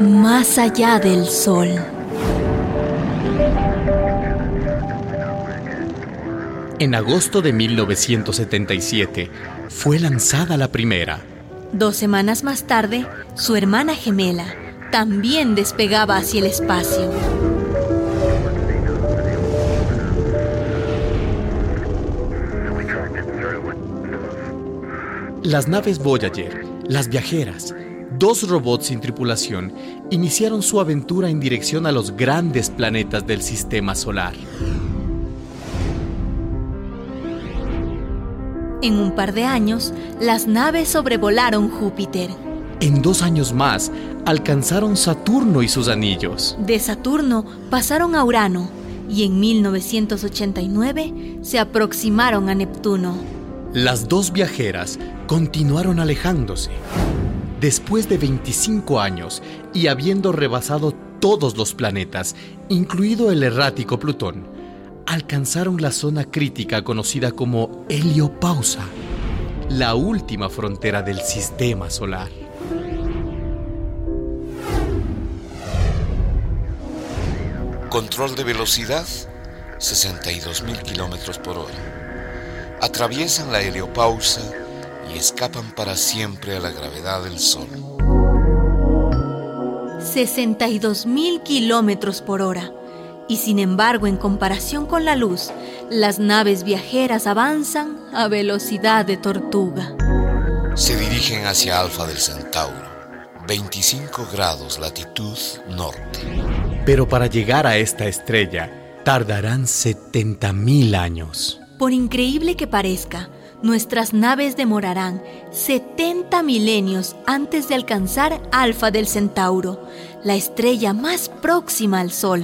Más allá del sol. En agosto de 1977 fue lanzada la primera. Dos semanas más tarde, su hermana gemela también despegaba hacia el espacio. Las naves Voyager, las viajeras, dos robots sin tripulación, iniciaron su aventura en dirección a los grandes planetas del sistema solar. En un par de años, las naves sobrevolaron Júpiter. En dos años más, alcanzaron Saturno y sus anillos. De Saturno pasaron a Urano y en 1989 se aproximaron a Neptuno. Las dos viajeras continuaron alejándose. Después de 25 años y habiendo rebasado todos los planetas, incluido el errático Plutón, alcanzaron la zona crítica conocida como heliopausa, la última frontera del sistema solar. Control de velocidad, 62.000 kilómetros por hora. Atraviesan la heliopausa y escapan para siempre a la gravedad del Sol. 62.000 kilómetros por hora. Y sin embargo, en comparación con la luz, las naves viajeras avanzan a velocidad de tortuga. Se dirigen hacia Alfa del Centauro, 25 grados latitud norte. Pero para llegar a esta estrella, tardarán 70.000 años. Por increíble que parezca, nuestras naves demorarán 70 milenios antes de alcanzar Alfa del Centauro, la estrella más próxima al Sol.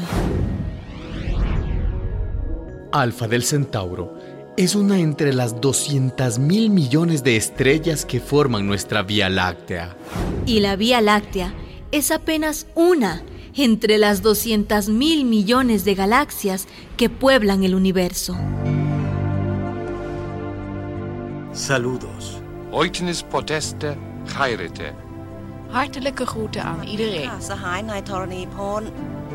Alfa del Centauro es una entre las 200 mil millones de estrellas que forman nuestra Vía Láctea. Y la Vía Láctea es apenas una entre las 200 mil millones de galaxias que pueblan el universo. Saludos. Oitenis poteste chairete. Hartelijke groeten aan iedereen.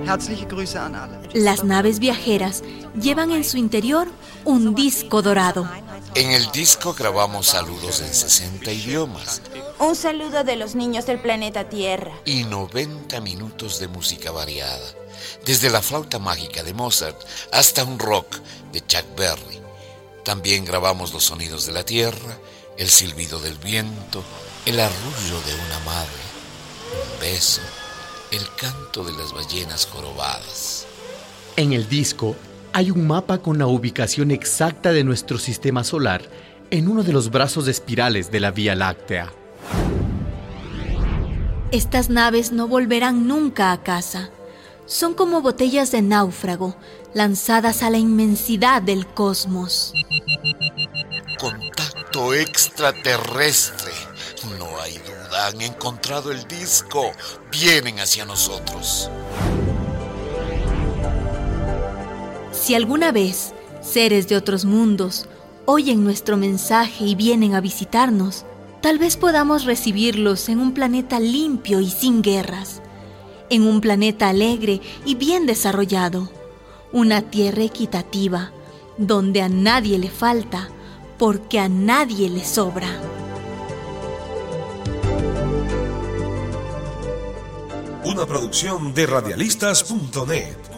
Herzliche Grüße an alle. Las naves viajeras llevan en su interior un disco dorado. En el disco grabamos saludos en 60 idiomas Un saludo de los niños del planeta Tierra. y 90 minutos de música variada, desde la flauta mágica de Mozart hasta un rock de Chuck Berry. También grabamos los sonidos de la tierra, el silbido del viento, el arrullo de una madre, un beso, el canto de las ballenas jorobadas. En el disco hay un mapa con la ubicación exacta de nuestro sistema solar en uno de los brazos espirales de la Vía Láctea. Estas naves no volverán nunca a casa. Son como botellas de náufrago lanzadas a la inmensidad del cosmos. Contacto extraterrestre. No hay duda, han encontrado el disco. Vienen hacia nosotros. Si alguna vez seres de otros mundos oyen nuestro mensaje y vienen a visitarnos, tal vez podamos recibirlos en un planeta limpio y sin guerras, en un planeta alegre y bien desarrollado, una tierra equitativa, donde a nadie le falta, porque a nadie le sobra. Una producción de radialistas.net.